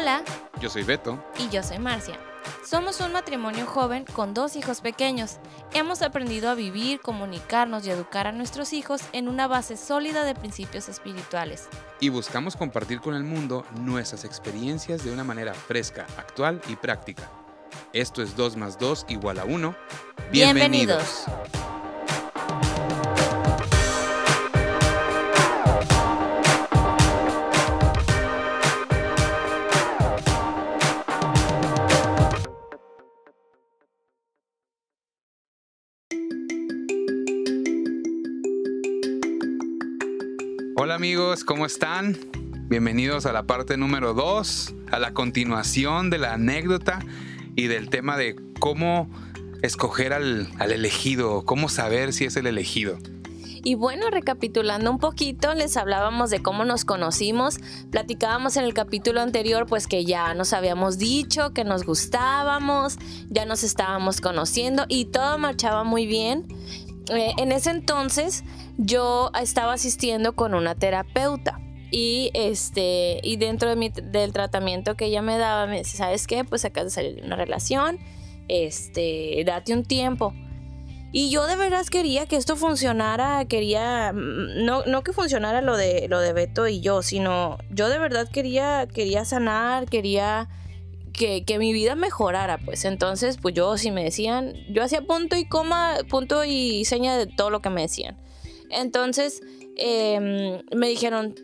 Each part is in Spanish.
Hola, Yo soy Beto. y yo soy Marcia. Somos un matrimonio joven con dos hijos pequeños. Hemos aprendido a vivir, comunicarnos y educar a nuestros hijos en una base sólida de principios espirituales. Y buscamos compartir con el mundo nuestras experiencias de una manera fresca, actual y práctica. Esto es 2 más 2 igual a 1. Bienvenidos. Hola amigos, ¿cómo están? Bienvenidos a la parte número 2, a la continuación de la anécdota y del tema de cómo escoger al, al elegido, cómo saber si es el elegido. Y bueno, recapitulando un poquito, les hablábamos de cómo nos conocimos. Platicábamos en el capítulo anterior, pues que ya nos habíamos dicho que nos gustábamos, ya nos estábamos conociendo y todo marchaba muy bien. Eh, en ese entonces yo estaba asistiendo con una terapeuta. Y este, y dentro de mi- del tratamiento que ella me daba, me dice, ¿sabes qué? Pues acabas de salir de una relación, este, date un tiempo. Y yo de veras quería que esto funcionara, quería, mm, no, no que funcionara lo de, lo de Beto y yo, sino yo de verdad quería, quería sanar, quería que, que mi vida mejorara, pues. Entonces, pues yo, si me decían, yo hacía punto y coma, punto y seña de todo lo que me decían. Entonces, em, me dijeron,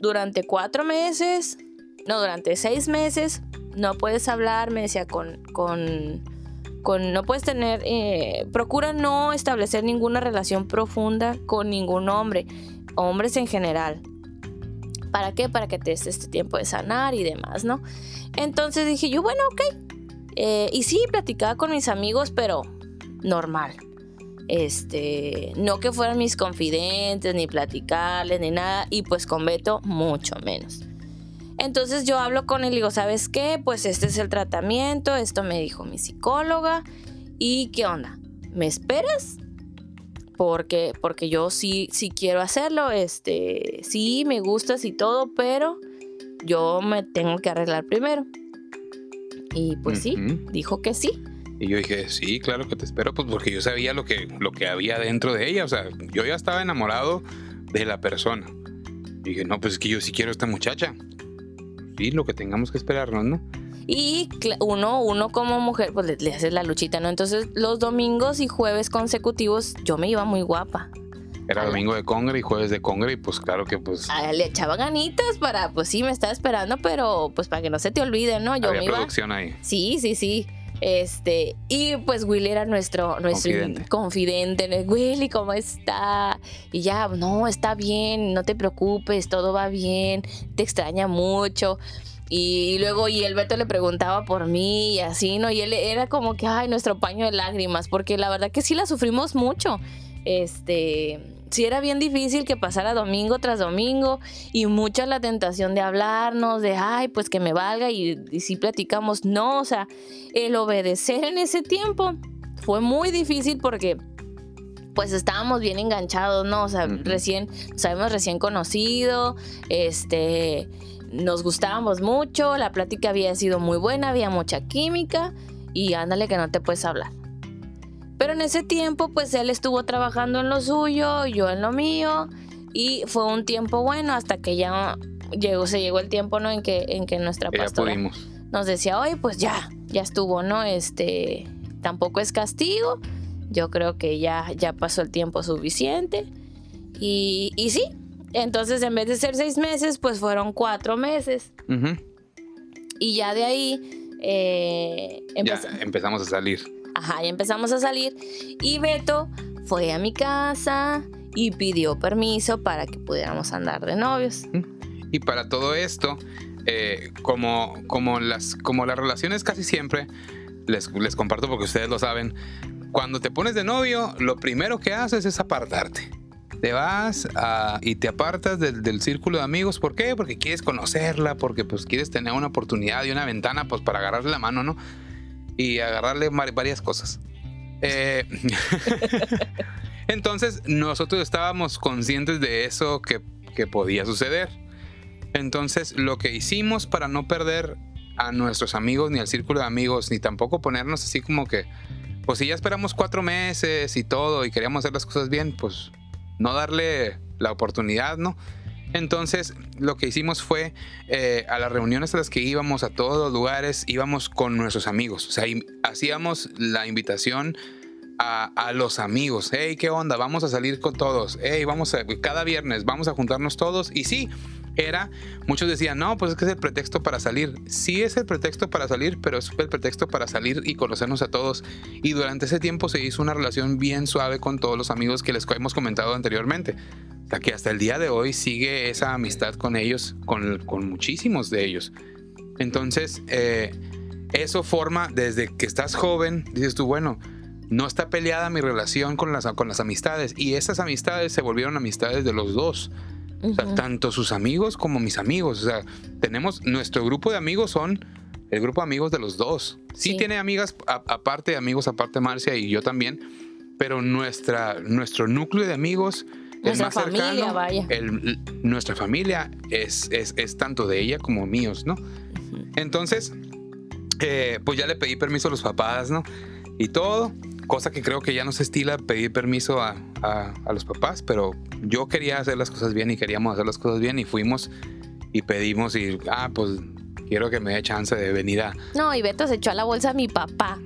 durante cuatro meses, no, durante seis meses, no puedes hablar, me decía, con, con, no puedes tener, eh, procura no establecer ninguna relación profunda con ningún hombre, hombres en general. ¿Para qué? Para que te des este tiempo de sanar y demás, ¿no? Entonces dije yo, bueno, ok. Eh, y sí, platicaba con mis amigos, pero normal. Este, no que fueran mis confidentes, ni platicarles, ni nada. Y pues con Beto, mucho menos. Entonces yo hablo con él y digo, ¿sabes qué? Pues este es el tratamiento, esto me dijo mi psicóloga. ¿Y qué onda? ¿Me esperas? Porque, porque yo sí, sí quiero hacerlo, este, sí me gustas y todo, pero yo me tengo que arreglar primero. Y pues sí, dijo que sí. Y yo dije, sí, claro que te espero, pues porque yo sabía lo que, lo que había dentro de ella. O sea, yo ya estaba enamorado de la persona. Y dije, no, pues es que yo sí quiero a esta muchacha. Sí, lo que tengamos que esperarnos, ¿no? Y uno, uno como mujer, pues le, le haces la luchita, ¿no? Entonces los domingos y jueves consecutivos yo me iba muy guapa. Era domingo de congre y jueves de congre y pues claro que pues Ah, Le echaba ganitas para, pues sí, me estaba esperando, pero pues para que no se te olvide, ¿no? Yo había me iba. producción ahí. Sí, sí, sí. Este, y pues Willy era nuestro, nuestro Confidente. confidente. Willy, ¿cómo está? Y ya, no, está bien, no te preocupes, todo va bien, te extraña mucho. Y luego, y el Beto le preguntaba por mí y así, ¿no? Y él era como que, ay, nuestro paño de lágrimas, porque la verdad que sí la sufrimos mucho. Este, sí era bien difícil que pasara domingo tras domingo y mucha la tentación de hablarnos, de, ay, pues que me valga y, y sí platicamos. No, o sea, el obedecer en ese tiempo fue muy difícil porque pues estábamos bien enganchados, ¿no? O sea, recién, nos habíamos recién conocido, este, nos gustábamos mucho, la plática había sido muy buena, había mucha química y ándale que no te puedes hablar. Pero en ese tiempo, pues él estuvo trabajando en lo suyo, yo en lo mío, y fue un tiempo bueno hasta que ya llegó, se llegó el tiempo, ¿no? En que, en que nuestra ya pastora nos decía, oye, pues ya, ya estuvo, ¿no? Este, tampoco es castigo. Yo creo que ya, ya pasó el tiempo suficiente. Y, y sí, entonces en vez de ser seis meses, pues fueron cuatro meses. Y ya de ahí eh, Ya empeza- empezamos a salir. Ajá, ya empezamos a salir. Y Beto fue a mi casa y pidió permiso para que pudiéramos andar de novios. Y para todo esto, eh, como, como, las, como las relaciones casi siempre, les, les comparto porque ustedes lo saben, cuando te pones de novio, lo primero que haces es apartarte. Te vas y te apartas del, del círculo de amigos. ¿Por qué? Porque quieres conocerla, porque pues quieres tener una oportunidad y una ventana pues para agarrarle la mano, ¿no? Y agarrarle var- varias cosas. Eh, Entonces nosotros estábamos conscientes de eso que, que podía suceder. Entonces lo que hicimos para no perder a nuestros amigos ni al círculo de amigos, ni tampoco ponernos así como que, pues si ya esperamos cuatro meses y todo y queríamos hacer las cosas bien, pues no darle la oportunidad, ¿no? Entonces, lo que hicimos fue eh, a las reuniones a las que íbamos, a todos los lugares, íbamos con nuestros amigos. O sea, hacíamos la invitación a, los amigos. Hey, ¿qué onda? Vamos a salir con todos. Hey, vamos a, cada viernes vamos a juntarnos todos. Y sí, era, muchos decían, no, pues es que es el pretexto para salir. Sí es el pretexto para salir, pero es el pretexto para salir y conocernos a todos. Y durante ese tiempo se hizo una relación bien suave con todos los amigos que les hemos comentado anteriormente. Hasta que hasta el día de hoy sigue esa amistad con ellos, con, muchísimos de ellos. Entonces, eh, eso forma desde que estás joven, dices tú, bueno, no está peleada mi relación con las, con las amistades. Y esas amistades se volvieron amistades de los dos. O sea, tanto sus amigos como mis amigos. O sea, tenemos, nuestro grupo de amigos son el grupo de amigos de los dos. Sí, tiene amigas aparte, amigos aparte Marcia y yo también, pero nuestra, nuestro núcleo de amigos nuestra más familia, vaya. nuestra familia es, es, tanto de ella como míos, ¿no? Entonces, eh, pues ya le pedí permiso a los papás, ¿no? Y todo cosa que creo que ya no se estila pedir permiso a, los papás, pero yo quería hacer las cosas bien y queríamos hacer las cosas bien y fuimos y pedimos y, ah, pues quiero que me dé chance de venir a... No, y Beto se echó a la bolsa a mi papá.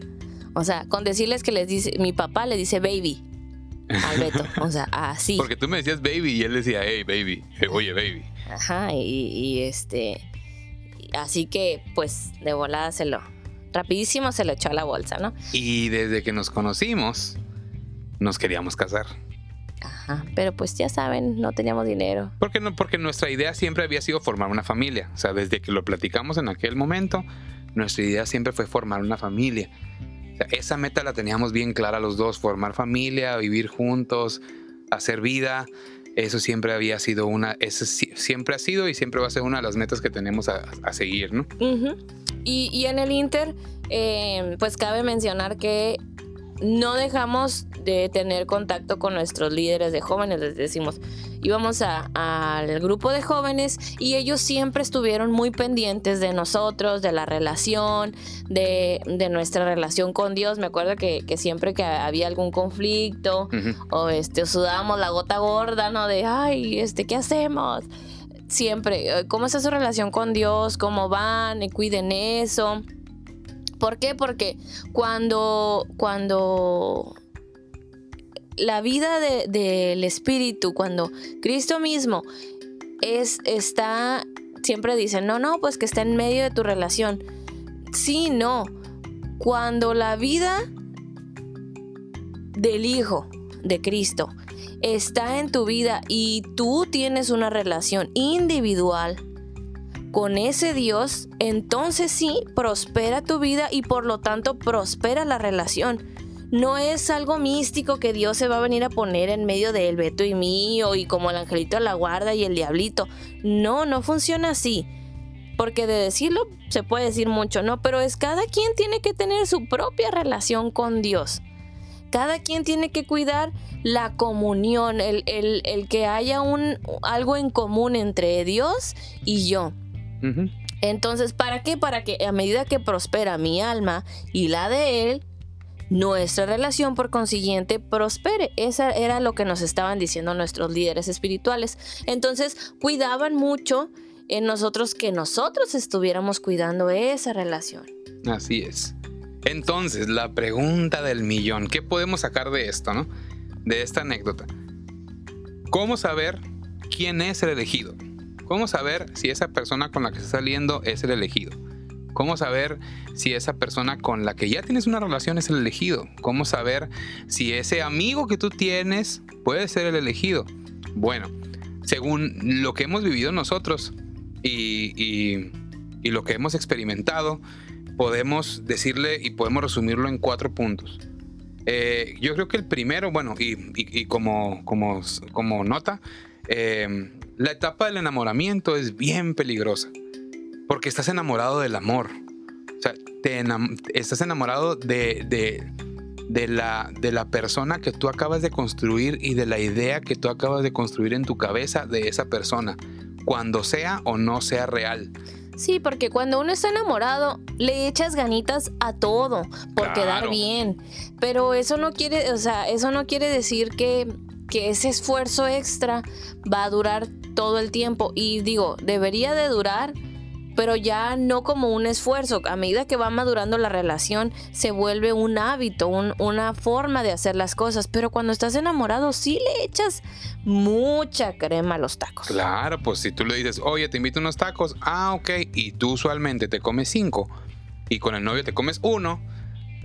O sea, con decirles que les dice, mi papá le dice baby al Beto. O sea, así. Porque tú me decías baby y él decía, hey, baby, oye, baby. Ajá, y, y este... Así que, pues, de volada se lo, rapidísimo se lo echó a la bolsa, ¿no? Y desde que nos conocimos, nos queríamos casar. Ajá, pero pues ya saben, no teníamos dinero. ¿Por qué no? Porque nuestra idea siempre había sido formar una familia. O sea, desde que lo platicamos en aquel momento, nuestra idea siempre fue formar una familia. O sea, esa meta la teníamos bien clara los dos, formar familia, vivir juntos, hacer vida. Eso siempre había sido una, eso siempre ha sido y siempre va a ser una de las metas que tenemos a, seguir, ¿no? y, en el Inter, eh, pues cabe mencionar que no dejamos de tener contacto con nuestros líderes de jóvenes, les decimos, íbamos al grupo de jóvenes y ellos siempre estuvieron muy pendientes de nosotros, de la relación, de, nuestra relación con Dios. Me acuerdo que, siempre que había algún conflicto o este, sudábamos la gota gorda, ¿no? De, ay, este, ¿qué hacemos? Siempre, eh, ¿cómo está su relación con Dios? ¿Cómo van? Y cuiden eso. ¿Por qué? Porque cuando, cuando la vida del Espíritu, cuando Cristo mismo es, está, siempre dicen, no, no, pues que está en medio de tu relación. Sí, no. Cuando la vida del Hijo de Cristo está en tu vida y tú tienes una relación individual con ese Dios, entonces sí, prospera tu vida y por lo tanto prospera la relación. No es algo místico que Dios se va a venir a poner en medio del Beto y mío y como el angelito de la guarda y el diablito. No, no funciona así. Porque de decirlo se puede decir mucho, ¿no? Pero es cada quien tiene que tener su propia relación con Dios. Cada quien tiene que cuidar la comunión, el, que haya un, algo en común entre Dios y yo. Entonces, ¿para qué? Para que a medida que prospera mi alma y la de él, nuestra relación por consiguiente prospere. Esa era lo que nos estaban diciendo nuestros líderes espirituales. Entonces, cuidaban mucho en nosotros que nosotros estuviéramos cuidando esa relación. Así es. Entonces, la pregunta del millón, ¿qué podemos sacar de esto, no? De esta anécdota. ¿Cómo saber quién es el elegido? ¿Cómo saber si esa persona con la que está saliendo es el elegido? ¿Cómo saber si esa persona con la que ya tienes una relación es el elegido? ¿Cómo saber si ese amigo que tú tienes puede ser el elegido? Bueno, según lo que hemos vivido nosotros y, lo que hemos experimentado, podemos decirle y podemos resumirlo en cuatro puntos. Eh, yo creo que el primero, bueno, y, como, como, como nota, eh, la etapa del enamoramiento es bien peligrosa, porque estás enamorado del amor. O sea, te estás enamorado de, de, la, de la persona que tú acabas de construir y de la idea que tú acabas de construir en tu cabeza de esa persona, cuando sea o no sea real. Sí, porque cuando uno está enamorado, le echas ganitas a todo por quedar bien. Pero eso no quiere, o sea, eso no quiere decir que, que ese esfuerzo extra va a durar todo el tiempo. Y digo, debería de durar, pero ya no como un esfuerzo. A medida que va madurando la relación, se vuelve un hábito, un- una forma de hacer las cosas. Pero cuando estás enamorado, sí le echas mucha crema a los tacos. Claro, pues si tú le dices, oye, te invito a unos tacos, ah, ok, y tú usualmente te comes cinco, y con el novio te comes uno,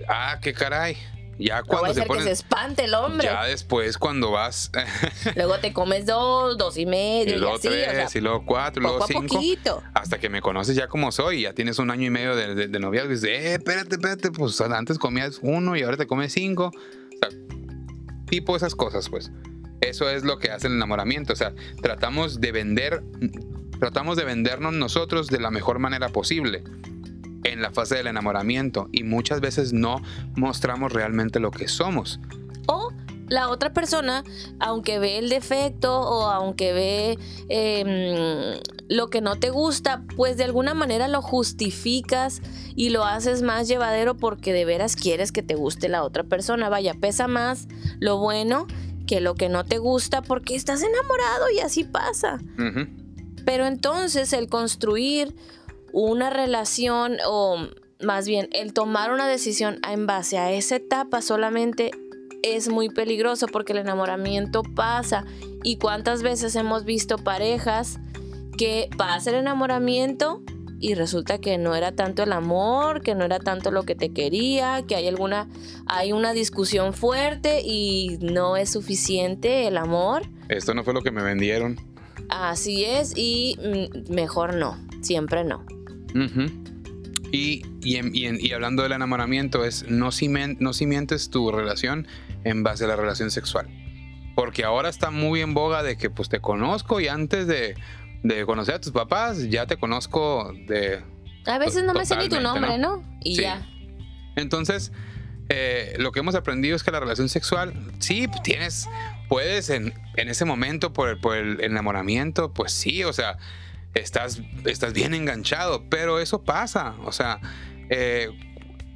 ah, qué caray. Ya No cuando a se ser que se ponen. espante el hombre. Ya después, cuando vas. Luego te comes dos, dos y y medio, y, luego así, o tres, sea, y luego cuatro, y luego cinco. poquito. Hasta que me conoces ya como soy, ya tienes un año y medio de, de, de noviazgo, y dices, eh, espérate, espérate, pues antes comías uno y ahora te comes cinco. O sea, tipo esas cosas, pues. Eso es lo que hace el enamoramiento. O sea, tratamos de vender, tratamos de vendernos nosotros de la mejor manera posible en la fase del enamoramiento y muchas veces no mostramos realmente lo que somos. O la otra persona, aunque ve el defecto o aunque ve eh, lo que no te gusta, pues de alguna manera lo justificas y lo haces más llevadero porque de veras quieres que te guste la otra persona. Vaya, pesa más lo bueno que lo que no te gusta porque estás enamorado y así pasa. Pero entonces el construir una relación o más bien el tomar una decisión en base a esa etapa solamente es muy peligroso porque el enamoramiento pasa. ¿Y cuántas veces hemos visto parejas que pasa el enamoramiento y resulta que no era tanto el amor, que no era tanto lo que te quería, que hay alguna hay una discusión fuerte y no es suficiente el amor? Esto no fue lo que me vendieron. Así es, y mm, mejor no, siempre no. Y, y, en- y en- y hablando del enamoramiento, es no, cimen- no cimientes tu relación en base a la relación sexual. Porque ahora está muy en boga de que pues te conozco y antes de, de conocer a tus papás ya te conozco de... A veces no me sé ni tu nombre, ¿no? Y Sí. ya. Entonces, eh, lo que hemos aprendido es que la relación sexual, sí, tienes, puedes en, en ese momento por el, por el enamoramiento, pues sí, o sea, estás, estás bien enganchado, pero eso pasa, o sea, eh,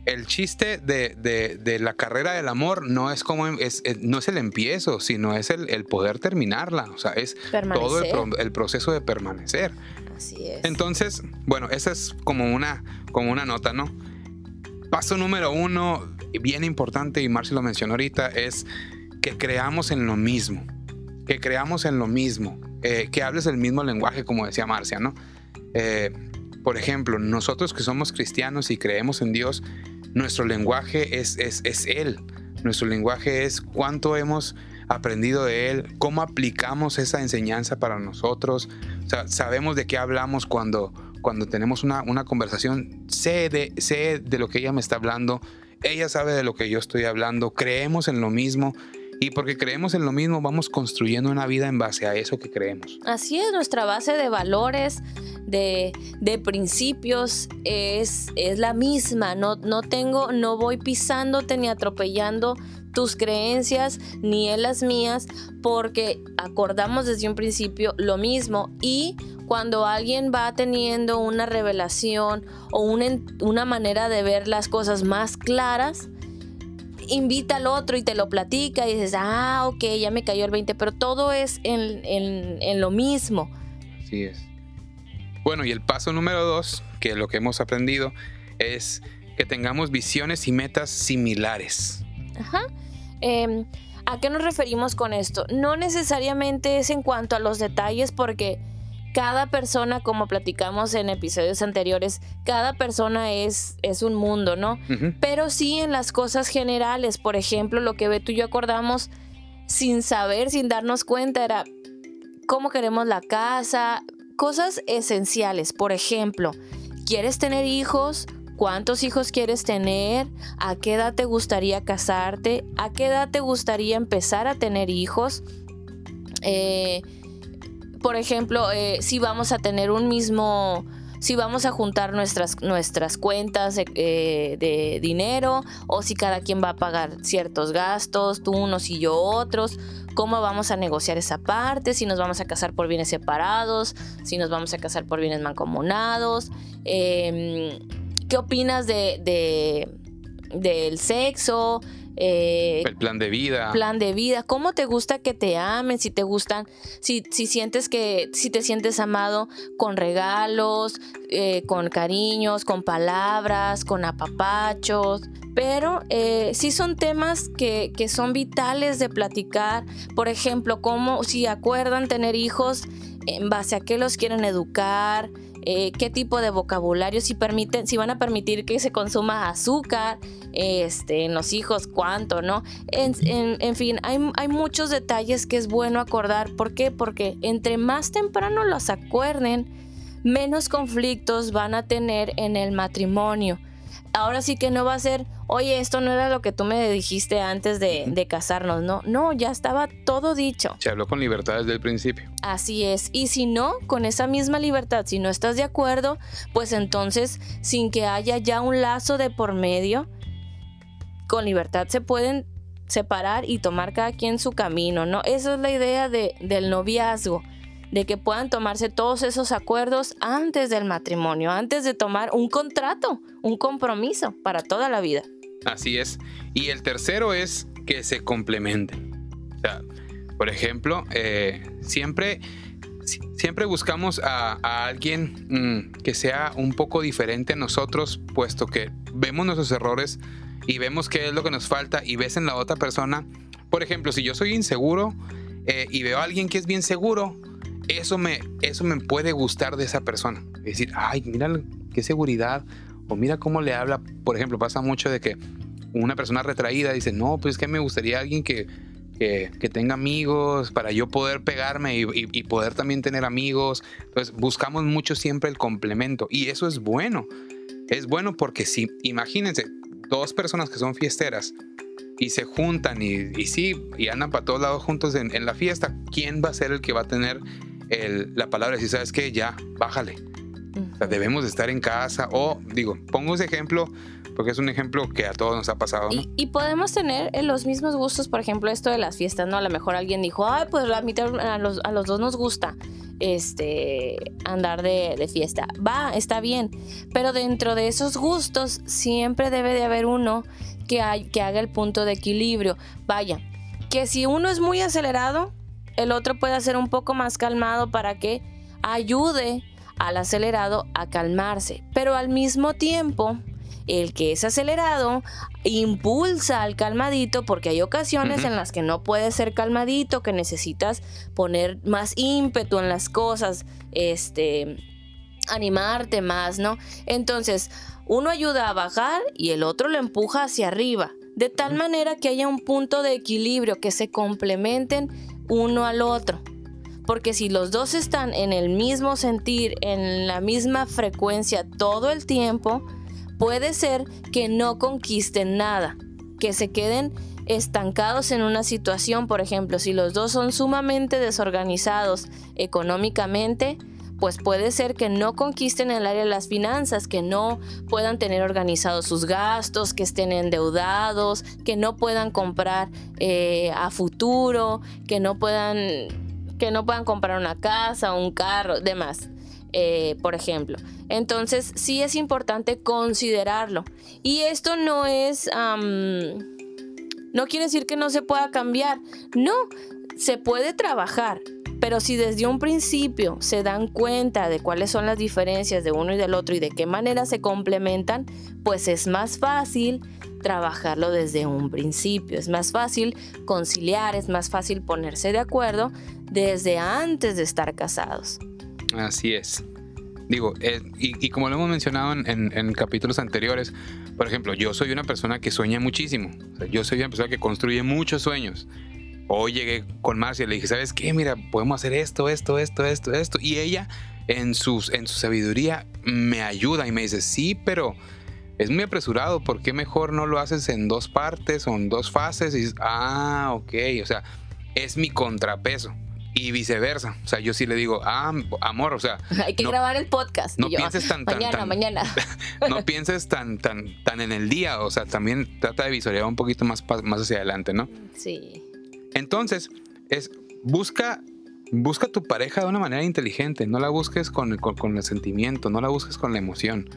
el chiste de, de- de la carrera del amor no es como es, es- no es el empiezo, sino es el, el poder terminarla, o sea, es todo el, Permanecer. pro- el proceso de permanecer. Así es. Entonces, bueno, esa es como una, como una nota, ¿no? Paso número uno, bien importante, y Marci lo mencionó ahorita, es que creamos en lo mismo. Que creamos en lo mismo. Eh, que hables el mismo lenguaje, como decía Marcia, ¿no? Eh, por ejemplo, nosotros que somos cristianos y creemos en Dios, nuestro lenguaje es, es, es Él. Nuestro lenguaje es cuánto hemos aprendido de Él, cómo aplicamos esa enseñanza para nosotros. O sea, sabemos de qué hablamos cuando, cuando tenemos una, una conversación. Sé de, sé de lo que ella me está hablando. Ella sabe de lo que yo estoy hablando. Creemos en lo mismo. Y porque creemos en lo mismo, vamos construyendo una vida en base a eso que creemos. Así es, nuestra base de valores, de, de principios es, es la misma. No, no tengo, no voy pisándote ni atropellando tus creencias ni en las mías, porque acordamos desde un principio lo mismo. Y cuando alguien va teniendo una revelación o un en- una manera de ver las cosas más claras, invita al otro y te lo platica y dices, ah, ok, ya me cayó el 20, pero todo es en, en- en lo mismo. Así es. Bueno, y el paso número dos, que lo que hemos aprendido, es que tengamos visiones y metas similares. Ajá. Em, ¿A qué nos referimos con esto? No necesariamente es en cuanto a los detalles porque cada persona, como platicamos en episodios anteriores, cada persona es, es un mundo, ¿no? Pero sí en las cosas generales. Por ejemplo, lo que Beto y yo acordamos sin saber, sin darnos cuenta, era cómo queremos la casa, cosas esenciales. Por ejemplo, ¿quieres tener hijos? ¿Cuántos hijos quieres tener? ¿A qué edad te gustaría casarte? ¿A qué edad te gustaría empezar a tener hijos? Eh, por ejemplo, eh, si vamos a tener un mismo si vamos a juntar nuestras, nuestras cuentas de, eh, de dinero o si cada quien va a pagar ciertos gastos, tú unos y yo otros, cómo vamos a negociar esa parte, si nos vamos a casar por bienes separados, si nos vamos a casar por bienes mancomunados, em, qué opinas de, de, del sexo, eh, el plan de vida. Plan de vida. ¿Cómo te gusta que te amen? Si te gustan, si, si sientes que, si te sientes amado con regalos, eh, con cariños, con palabras, con apapachos. Pero eh, sí son temas que, que son vitales de platicar. Por ejemplo, cómo si acuerdan tener hijos, en base a qué los quieren educar, eh, qué tipo de vocabulario, si permiten, si van a permitir que se consuma azúcar, este, en los hijos, cuánto, ¿no? En, fin, hay, hay, muchos detalles que es bueno acordar. ¿Por qué? Porque entre más temprano los acuerden, menos conflictos van a tener en el matrimonio ahora sí que no va a ser, oye, esto no era lo que tú me dijiste antes de, casarnos, ¿no? No, ya estaba todo dicho. Se habló con libertad desde el principio. Así es. Y si no, con esa misma libertad, si no estás de acuerdo, pues entonces, sin que haya ya un lazo de por medio, con libertad se pueden separar y tomar cada quien su camino, ¿no? Esa es la idea de, del noviazgo de que puedan tomarse todos esos acuerdos antes del matrimonio, antes de tomar un contrato, un compromiso para toda la vida. Así es. Y el tercero es que se complementen. O sea, por ejemplo, eh, siempre, siempre buscamos a, alguien mm, que sea un poco diferente a nosotros, puesto que vemos nuestros errores y vemos qué es lo que nos falta y ves en la otra persona. Por ejemplo, si yo soy inseguro eh, y veo a alguien que es bien seguro, eso me, eso me puede gustar de esa persona. Es decir, ay, mira qué seguridad, o mira cómo le habla. Por ejemplo, pasa mucho de que una persona retraída dice, no, pues es que me gustaría alguien que, que, tenga amigos para yo poder pegarme y, poder también tener amigos. Entonces, buscamos mucho siempre el complemento y eso es bueno. Es bueno porque si, imagínense, dos personas que son fiesteras y se juntan y, sí, y andan para todos lados juntos en la fiesta, ¿quién va a ser el que va a tener la palabra si sabes que ya, bájale. debemos de estar en casa o, digo, pongo ese ejemplo porque es un ejemplo que a todos nos ha pasado. Y, podemos tener eh, los mismos gustos, por ejemplo, esto de las fiestas, ¿no? A lo mejor alguien dijo, ay, pues a, mitad, a, los, a los dos nos gusta este andar de, de, fiesta. Va, está bien. Pero dentro de esos gustos siempre debe de haber uno que, hay, que haga el punto de equilibrio. Vaya, que si uno es muy acelerado, el otro puede ser un poco más calmado para que ayude al acelerado a calmarse. Pero al mismo tiempo, el que es acelerado impulsa al calmadito porque hay ocasiones en las que no puedes ser calmadito, que necesitas poner más ímpetu en las cosas, este, animarte más, ¿no? Entonces, uno ayuda a bajar y el otro lo empuja hacia arriba, de tal manera que haya un punto de equilibrio, que se complementen uno al otro. Porque si los dos están en el mismo sentir, en la misma frecuencia todo el tiempo, puede ser que no conquisten nada, que se queden estancados en una situación, por ejemplo, si los dos son sumamente desorganizados económicamente, pues puede ser que no conquisten el área de las finanzas, que no puedan tener organizados sus gastos, que estén endeudados, que no puedan comprar eh, a futuro, que no puedan, que no puedan comprar una casa, un carro, demás. Eh, por ejemplo. Entonces sí es importante considerarlo. Y esto no es... no quiere decir que no se pueda cambiar. No, se puede trabajar. Pero si desde un principio se dan cuenta de cuáles son las diferencias de uno y del otro y de qué manera se complementan, pues es más fácil trabajarlo desde un principio, es más fácil conciliar, es más fácil ponerse de acuerdo desde antes de estar casados. Así es. Digo, eh, y, como lo hemos mencionado en, capítulos anteriores, por ejemplo, yo soy una persona que sueña muchísimo. yo soy una persona que construye muchos sueños. Hoy llegué con Marcia y le dije, ¿sabes qué? Mira, podemos hacer esto, esto, esto, esto, esto. Y ella, en, sus, en su sabiduría, me ayuda y me dice, sí, pero es muy apresurado. ¿Por qué mejor no lo haces en dos partes o en dos fases? Y dices, ah, ok. O sea, es mi contrapeso. y viceversa. O sea, yo sí le digo, ah, amor, o sea. Hay que grabar el podcast. No pienses tan, tan, mañana, mañana. no pienses tan, tan, tan en el día. O sea, también trata de visorear un poquito más, más hacia adelante, ¿no? Sí. Entonces, es busca. Busca tu pareja de una manera inteligente, no la busques con, con el sentimiento, no la busques con la emoción.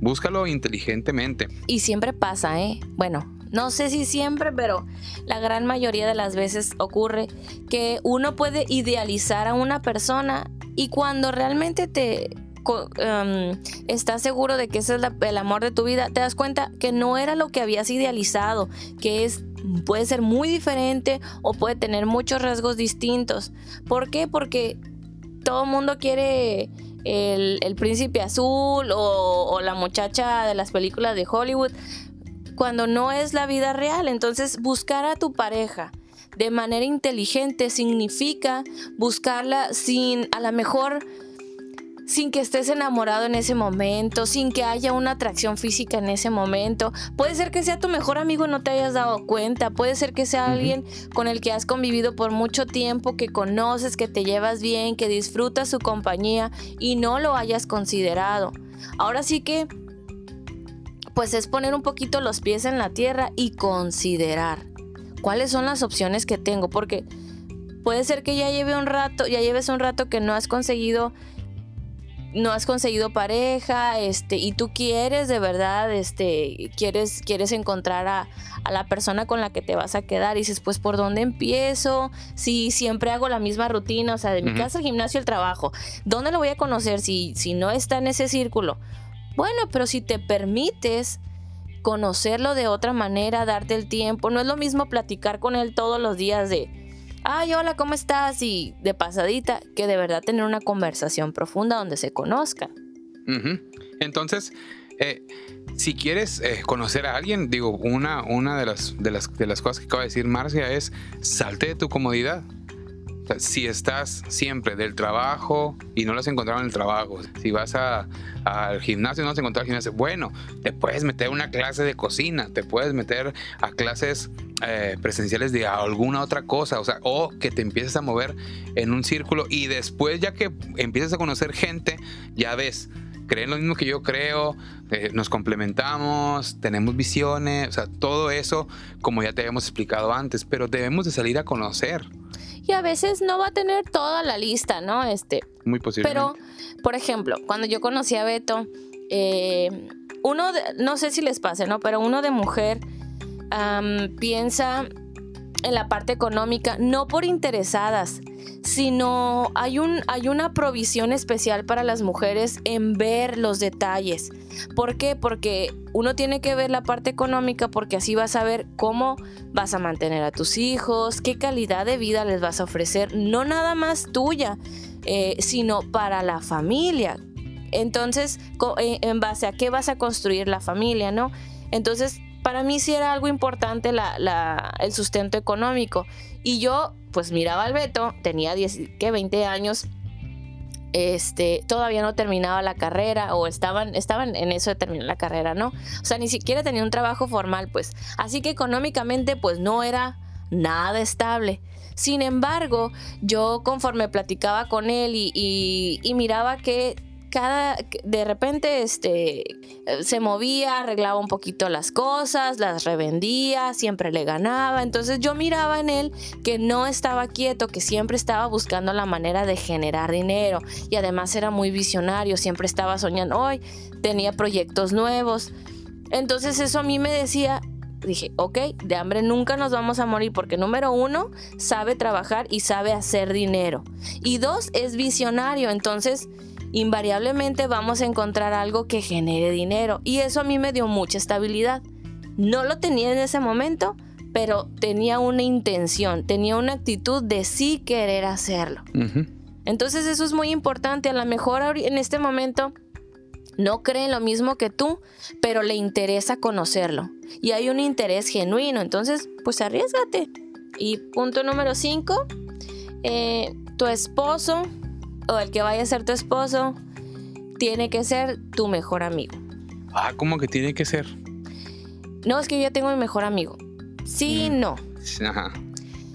Búscalo inteligentemente. Y siempre pasa, ¿eh? Bueno, no sé si siempre, pero la gran mayoría de las veces ocurre que uno puede idealizar a una persona y cuando realmente te um, estás seguro de que ese es el amor de tu vida, te das cuenta que no era lo que habías idealizado, que es puede ser muy diferente o puede tener muchos rasgos distintos. ¿Por qué? Porque todo el mundo quiere el, príncipe azul o, o la muchacha de las películas de Hollywood, cuando no es la vida real. Entonces, buscar a tu pareja de manera inteligente significa buscarla sin, a lo mejor, sin que estés enamorado en ese momento, sin que haya una atracción física en ese momento. Puede ser que sea tu mejor amigo y no te hayas dado cuenta. Puede ser que sea alguien con el que has convivido por mucho tiempo, que conoces, que te llevas bien, que disfrutas su compañía y no lo hayas considerado. Ahora sí que pues es poner un poquito los pies en la tierra y considerar cuáles son las opciones que tengo, porque puede ser que ya lleve un rato, ya lleves un rato que no has conseguido no has conseguido pareja, este, y tú quieres de verdad, este, quieres, quieres encontrar a, la persona con la que te vas a quedar, y dices, pues, ¿por dónde empiezo? Si siempre hago la misma rutina, o sea, de mi casa al gimnasio al trabajo, ¿dónde lo voy a conocer si, si no está en ese círculo? Bueno, pero si te permites conocerlo de otra manera, darte el tiempo, no es lo mismo platicar con él todos los días de, ay, hola, ¿cómo estás? Y de pasadita, que de verdad tener una conversación profunda donde se conozcan. Entonces, eh, si quieres eh, conocer a alguien, digo, una, una de, las, de, las, de las cosas que acaba de decir Marcia es salte de tu comodidad si estás siempre del trabajo y no lo has encontrado en el trabajo, si vas al gimnasio y no has encontrado el gimnasio, bueno, te puedes meter a una clase de cocina, te puedes meter a clases eh, presenciales de alguna otra cosa, o sea, o que te empieces a mover en un círculo y después ya que empieces a conocer gente, ya ves, creen lo mismo que yo creo, eh, nos complementamos, tenemos visiones, o sea, todo eso como ya te habíamos explicado antes, pero debemos de salir a conocer y a veces no va a tener toda la lista, ¿no? Este, Muy posible. Pero, por ejemplo, cuando yo conocí a Beto, eh, uno, de, no sé si les pase, ¿no? Pero uno de mujer piensa en la parte económica, no por interesadas, sino hay, un, hay una provisión especial para las mujeres en ver los detalles. ¿Por qué? Porque uno tiene que ver la parte económica porque así vas a ver cómo vas a mantener a tus hijos, qué calidad de vida les vas a ofrecer, no nada más tuya, eh, sino para la familia. Entonces, eh, en base a qué vas a construir la familia, ¿no? Entonces, para mí sí era algo importante el sustento económico. Y yo, pues miraba al Beto, tenía 10, ¿qué? 20 años, este, todavía no terminaba la carrera o estaban, estaban en eso de terminar la carrera, ¿no? O sea, ni siquiera tenía un trabajo formal, pues. Así que económicamente, pues no era nada estable. Sin embargo, yo conforme platicaba con él y, y miraba que cada, de repente, este, se movía, arreglaba un poquito las cosas, las revendía, siempre le ganaba. Entonces yo miraba en él que no estaba quieto, que siempre estaba buscando la manera de generar dinero y además era muy visionario, siempre estaba soñando, hoy tenía proyectos nuevos. Entonces eso a mí me decía, dije, ok, de hambre nunca nos vamos a morir porque número uno, sabe trabajar y sabe hacer dinero. Y dos, es visionario. Entonces invariablemente vamos a encontrar algo que genere dinero. Y eso a mí me dio mucha estabilidad. No lo tenía en ese momento, pero tenía una intención, tenía una actitud de sí querer hacerlo. Entonces eso es muy importante. A lo mejor en este momento no cree en lo mismo que tú, pero le interesa conocerlo. Y hay un interés genuino. Entonces, pues arriesgate. Y punto número 5, eh, tu esposo o el que vaya a ser tu esposo tiene que ser tu mejor amigo. Ah, ¿cómo que tiene que ser? No, es que yo ya tengo mi mejor amigo. Sí, mm. no. Ajá.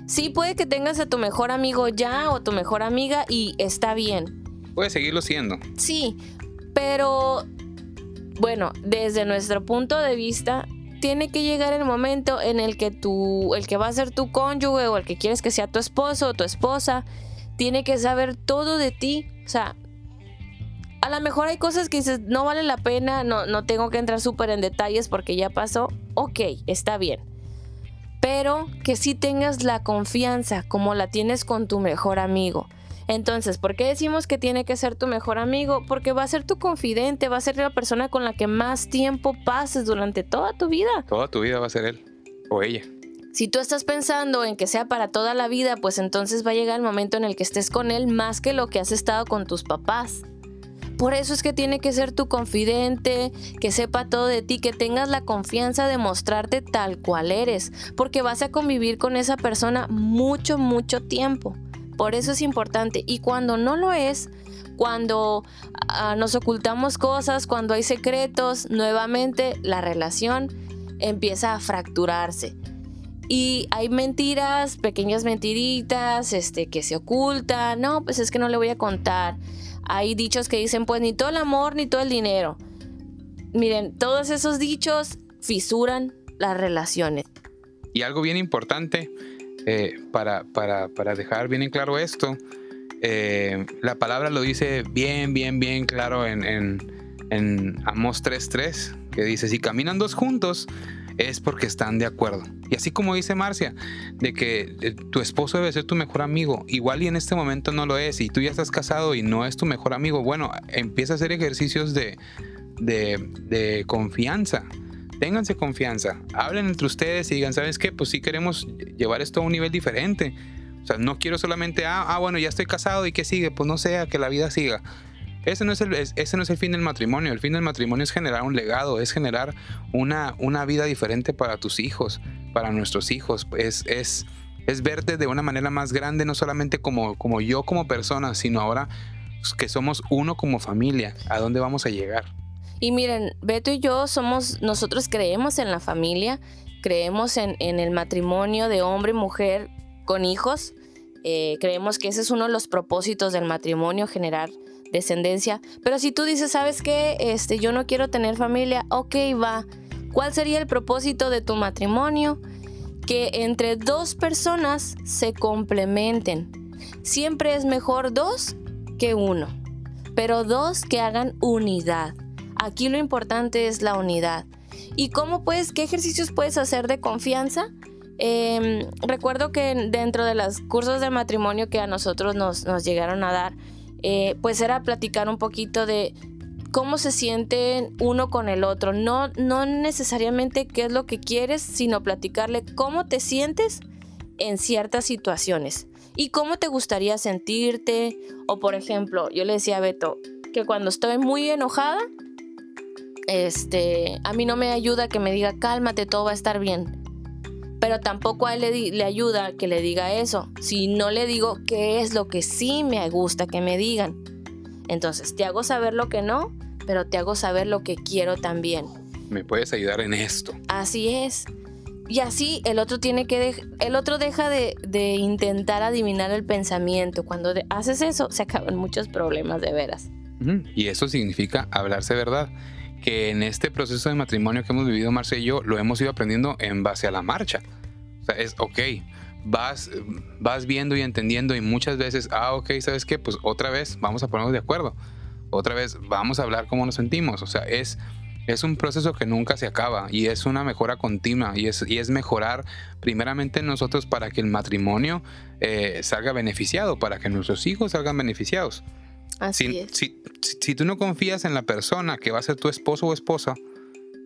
Sí, puede que tengas a tu mejor amigo ya o tu mejor amiga y está bien. Puede seguirlo siendo. Sí, pero bueno, desde nuestro punto de vista, tiene que llegar el momento en el que tú, el que va a ser tu cónyuge o el que quieres que sea tu esposo o tu esposa, tiene que saber todo de ti. O sea, a lo mejor hay cosas que dices, no vale la pena, no, no tengo que entrar súper en detalles porque ya pasó. Ok, está bien. Pero que sí tengas la confianza como la tienes con tu mejor amigo. Entonces, ¿por qué decimos que tiene que ser tu mejor amigo? Porque va a ser tu confidente, va a ser la persona con la que más tiempo pases durante toda tu vida. Toda tu vida va a ser él o ella. Si tú estás pensando en que sea para toda la vida, pues entonces va a llegar el momento en el que estés con él más que lo que has estado con tus papás. Por eso es que tiene que ser tu confidente, que sepa todo de ti, que tengas la confianza de mostrarte tal cual eres, porque vas a convivir con esa persona mucho, mucho tiempo. Por eso es importante. Y cuando no lo es, cuando ah, nos ocultamos cosas, cuando hay secretos, nuevamente la relación empieza a fracturarse. Y hay mentiras, pequeñas mentiritas, este, que se ocultan. No, pues es que no le voy a contar. Hay dichos que dicen, pues ni todo el amor ni todo el dinero. Miren, todos esos dichos fisuran las relaciones. Y algo bien importante eh, para, para, para, dejar bien en claro esto, eh, la palabra lo dice bien, bien, bien claro en, en, en Amos 3.3, que dice, si caminan dos juntos, es porque están de acuerdo. Y así como dice Marcia, de que eh, tu esposo debe ser tu mejor amigo, igual y en este momento no lo es, y tú ya estás casado y no es tu mejor amigo, bueno, empieza a hacer ejercicios de, de, de confianza ténganse confianza, hablen entre ustedes y digan, ¿sabes qué? Pues sí queremos llevar esto a un nivel diferente. O sea, no quiero solamente, ah, ah bueno, ya estoy casado y que sigue, pues no sea, que la vida siga. Ese no, es el, fin del matrimonio. El fin del matrimonio es generar un legado, es generar una, vida diferente para tus hijos, para nuestros hijos. Es, es, es verte de una manera más grande, no solamente como, como yo como persona, sino ahora que somos uno como familia. ¿A dónde vamos a llegar? Y miren, Beto y yo somos, nosotros creemos en la familia, creemos en, el matrimonio de hombre y mujer con hijos. Eh, creemos que ese es uno de los propósitos del matrimonio, generar descendencia. Pero si tú dices, ¿sabes qué? Este, yo no quiero tener familia, ok, va. ¿Cuál sería el propósito de tu matrimonio? Que entre dos personas se complementen. Siempre es mejor dos que uno, pero dos que hagan unidad. Aquí lo importante es la unidad. ¿Y cómo puedes, qué ejercicios puedes hacer de confianza? Em, recuerdo que dentro de los cursos de matrimonio que a nosotros nos, llegaron a dar, eh, pues era platicar un poquito de cómo se sienten uno con el otro. No, no necesariamente qué es lo que quieres, sino platicarle cómo te sientes en ciertas situaciones y cómo te gustaría sentirte. O por ejemplo, yo le decía a Beto que cuando estoy muy enojada, este, a mí no me ayuda que me diga cálmate, todo va a estar bien. Pero tampoco a él le, le ayuda que le diga eso. Si no le digo qué es lo que sí me gusta que me digan. Entonces, te hago saber lo que no, pero te hago saber lo que quiero también. Me puedes ayudar en esto. Así es. Y así el otro tiene que el otro deja de, de, intentar adivinar el pensamiento. Cuando haces eso, se acaban muchos problemas de veras. Y eso significa hablarse verdad que en este proceso de matrimonio que hemos vivido Marce y yo lo hemos ido aprendiendo en base a la marcha. O sea, es ok, vas, vas viendo y entendiendo y muchas veces, ah, ok, ¿sabes qué? Pues otra vez vamos a ponernos de acuerdo. Otra vez vamos a hablar cómo nos sentimos. O sea, es, es un proceso que nunca se acaba y es una mejora continua y es, y es mejorar primeramente nosotros para que el matrimonio eh, salga beneficiado, para que nuestros hijos salgan beneficiados. Así si, Si, tú no confías en la persona que va a ser tu esposo o esposa,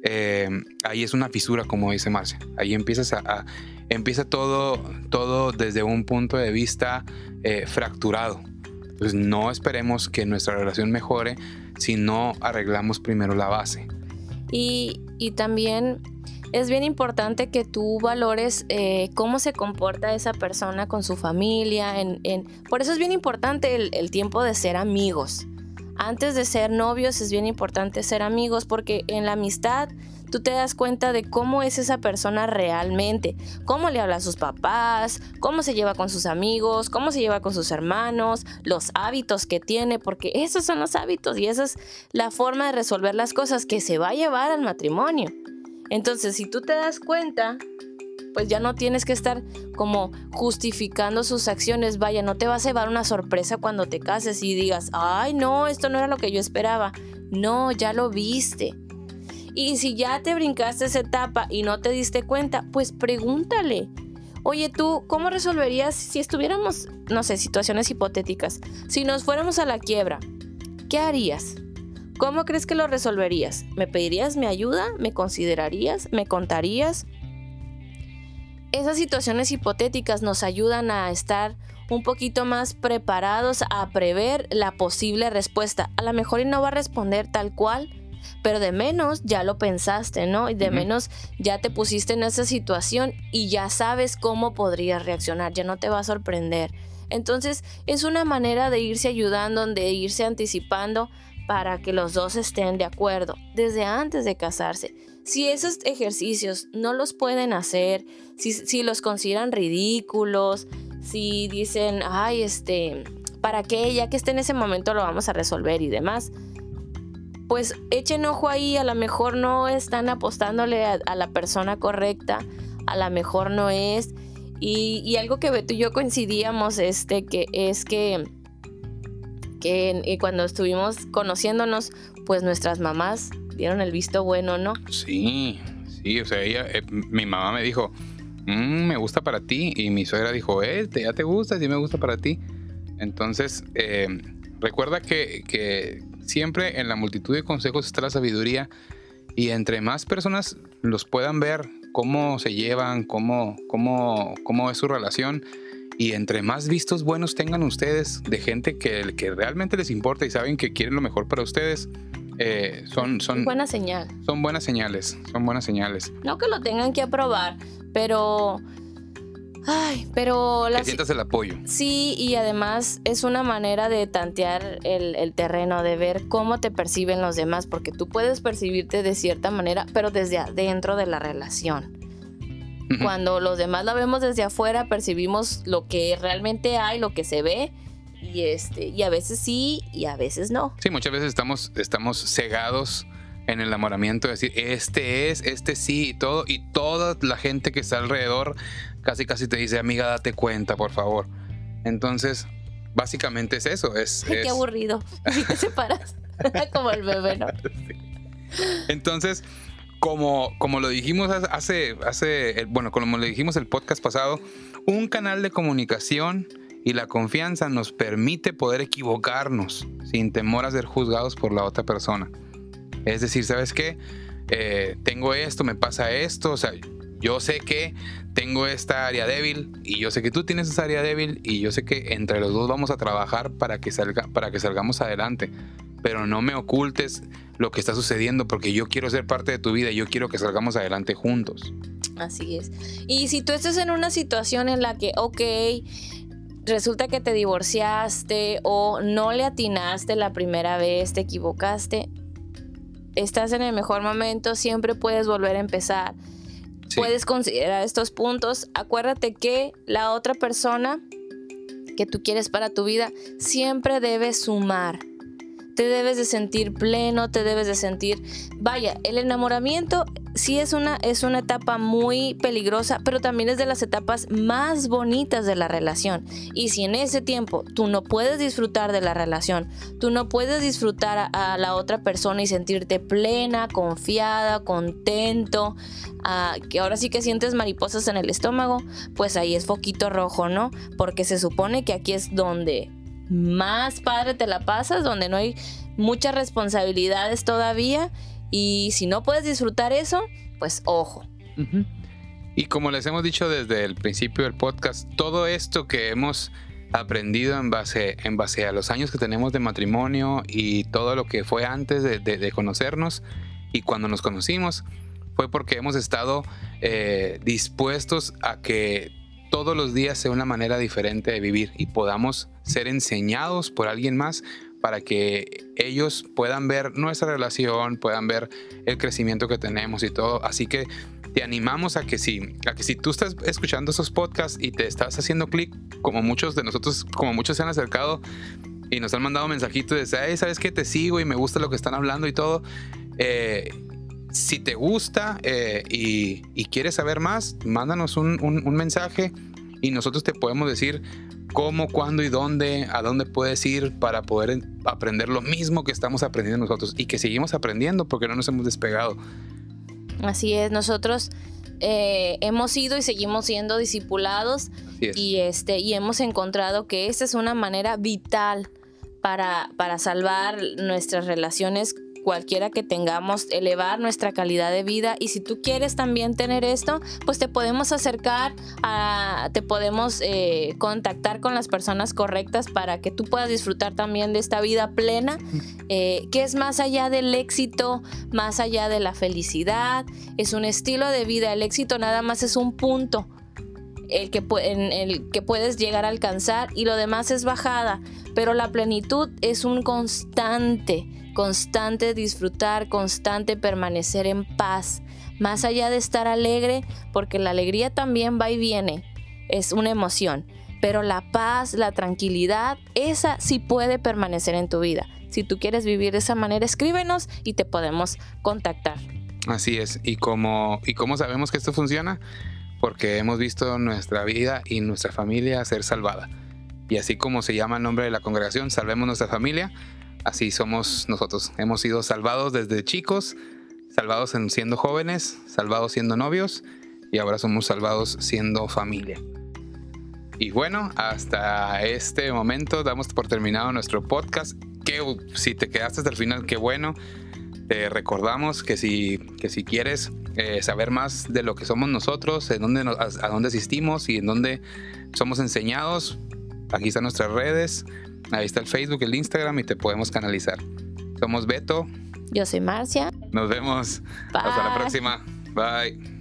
eh, ahí es una fisura, como dice Marcia. Ahí empiezas a, empieza todo, todo desde un punto de vista eh, fracturado. Entonces no esperemos que nuestra relación mejore si no arreglamos primero la base. Y, y también es bien importante que tú valores eh, cómo se comporta esa persona con su familia. En, por eso es bien importante el, tiempo de ser amigos. antes de ser novios es bien importante ser amigos porque en la amistad tú te das cuenta de cómo es esa persona realmente, cómo le habla a sus papás, cómo se lleva con sus amigos, cómo se lleva con sus hermanos, los hábitos que tiene, porque esos son los hábitos y esa es la forma de resolver las cosas que se va a llevar al matrimonio. Entonces, si tú te das cuenta, pues ya no tienes que estar como justificando sus acciones. Vaya, no te vas a llevar una sorpresa cuando te cases y digas, ay, no, esto no era lo que yo esperaba. No, ya lo viste. Y si ya te brincaste esa etapa y no te diste cuenta, pues pregúntale. Oye, tú, ¿cómo resolverías si estuviéramos, no sé, situaciones hipotéticas? Si nos fuéramos a la quiebra, ¿qué harías? ¿Cómo crees que lo resolverías? ¿Me pedirías mi ayuda? ¿Me considerarías? ¿Me contarías? Esas situaciones hipotéticas nos ayudan a estar un poquito más preparados a prever la posible respuesta. A lo mejor y no va a responder tal cual, pero de menos ya lo pensaste, ¿no? Y de menos ya te pusiste en esa situación y ya sabes cómo podrías reaccionar, ya no te va a sorprender. Entonces es una manera de irse ayudando, de irse anticipando para que los dos estén de acuerdo desde antes de casarse. Si esos ejercicios no los pueden hacer, si, si los consideran ridículos, si dicen, ay, este, ¿para qué? Ya que esté en ese momento lo vamos a resolver y demás pues echen ojo ahí, a lo mejor no están apostándole a, la persona correcta, a lo mejor no es. Y, algo que Beto y yo coincidíamos este, que es que, que cuando estuvimos conociéndonos, pues nuestras mamás dieron el visto bueno, ¿no? Sí, sí, o sea, ella, eh, mi mamá me dijo, mm, me gusta para ti, y mi suegra dijo, eh, ya te gusta, sí me gusta para ti. Entonces, eh, recuerda que, que, Siempre en la multitud de consejos está la sabiduría y entre más personas los puedan ver cómo se llevan, cómo, cómo, cómo es su relación y entre más vistos buenos tengan ustedes de gente que, que realmente les importa y saben que quieren lo mejor para ustedes, eh, son, son buena señal. Son buenas señales, son buenas señales. No que lo tengan que aprobar, pero Ay, pero... La... Que sientas el apoyo. Sí, y además es una manera de tantear el, terreno, de ver cómo te perciben los demás, porque tú puedes percibirte de cierta manera, pero desde adentro de la relación. Cuando los demás la vemos desde afuera, percibimos lo que realmente hay, lo que se ve, y este, y a veces sí, y a veces no. Sí, muchas veces estamos, estamos cegados en el enamoramiento, de decir, este es, este sí, y todo, y toda la gente que está alrededor casi casi te dice, amiga, date cuenta, por favor. Entonces, básicamente es eso. Es, Ay, qué aburrido. Y te separas como el bebé, ¿no? Entonces, como, como lo dijimos hace, hace, bueno, como lo dijimos el podcast pasado, un canal de comunicación y la confianza nos permite poder equivocarnos sin temor a ser juzgados por la otra persona. Es decir, ¿sabes qué? Eh, tengo esto, me pasa esto, o sea, yo sé que tengo esta área débil y yo sé que tú tienes esa área débil y yo sé que entre los dos vamos a trabajar para que, salga, para que salgamos adelante. Pero no me ocultes lo que está sucediendo porque yo quiero ser parte de tu vida y yo quiero que salgamos adelante juntos. Así es. Y si tú estás en una situación en la que, ok, resulta que te divorciaste o no le atinaste la primera vez, te equivocaste, estás en el mejor momento, siempre puedes volver a empezar puedes considerar estos puntos. Acuérdate que la otra persona que tú quieres para tu vida siempre debe sumar te debes de sentir pleno, te debes de sentir, vaya, el enamoramiento sí es una, es una etapa muy peligrosa, pero también es de las etapas más bonitas de la relación. Y si en ese tiempo tú no puedes disfrutar de la relación, tú no puedes disfrutar a, la otra persona y sentirte plena, confiada, contento, ah, que ahora sí que sientes mariposas en el estómago, pues ahí es foquito rojo, ¿no? Porque se supone que aquí es donde más padre te la pasas, donde no hay muchas responsabilidades todavía. Y si no puedes disfrutar eso, pues ojo. Y como les hemos dicho desde el principio del podcast, todo esto que hemos aprendido en base, en base a los años que tenemos de matrimonio y todo lo que fue antes de, conocernos y cuando nos conocimos, fue porque hemos estado eh, dispuestos a que todos los días sea una manera diferente de vivir y podamos ser enseñados por alguien más para que ellos puedan ver nuestra relación, puedan ver el crecimiento que tenemos y todo. Así que te animamos a que si, a que si tú estás escuchando esos podcasts y te estás haciendo clic, como muchos de nosotros, como muchos se han acercado y nos han mandado mensajitos de, ¿sabes qué? Te sigo y me gusta lo que están hablando y todo. Eh, si te gusta eh, y, quieres saber más, mándanos un, un mensaje y nosotros te podemos decir cómo, cuándo y dónde, a dónde puedes ir para poder aprender lo mismo que estamos aprendiendo nosotros y que seguimos aprendiendo porque no nos hemos despegado. Así es, nosotros eh, hemos sido y seguimos siendo discipulados y, este, y hemos encontrado que esta es una manera vital para, para salvar nuestras relaciones cualquiera que tengamos, elevar nuestra calidad de vida. Y si tú quieres también tener esto, pues te podemos acercar, a, te podemos eh, contactar con las personas correctas para que tú puedas disfrutar también de esta vida plena, eh, que es más allá del éxito, más allá de la felicidad, es un estilo de vida. El éxito nada más es un punto. El que, en el que puedes llegar a alcanzar y lo demás es bajada, pero la plenitud es un constante, constante disfrutar, constante permanecer en paz, más allá de estar alegre, porque la alegría también va y viene, es una emoción, pero la paz, la tranquilidad, esa sí puede permanecer en tu vida. Si tú quieres vivir de esa manera, escríbenos y te podemos contactar. Así es, y como y cómo sabemos que esto funciona, porque hemos visto nuestra vida y nuestra familia ser salvada. Y así como se llama el nombre de la congregación, Salvemos nuestra familia, Así somos nosotros. Hemos sido salvados desde chicos, salvados siendo jóvenes, salvados siendo novios y ahora somos salvados siendo familia. Y bueno, hasta este momento damos por terminado nuestro podcast. Que si te quedaste hasta el final, qué bueno. Te recordamos que si, que si quieres eh, saber más de lo que somos nosotros, en dónde a, a dónde asistimos y en dónde somos enseñados, aquí están nuestras redes. Ahí está el Facebook, el Instagram y te podemos canalizar. Somos Beto. Yo soy Marcia. Nos vemos. Hasta la próxima. Bye.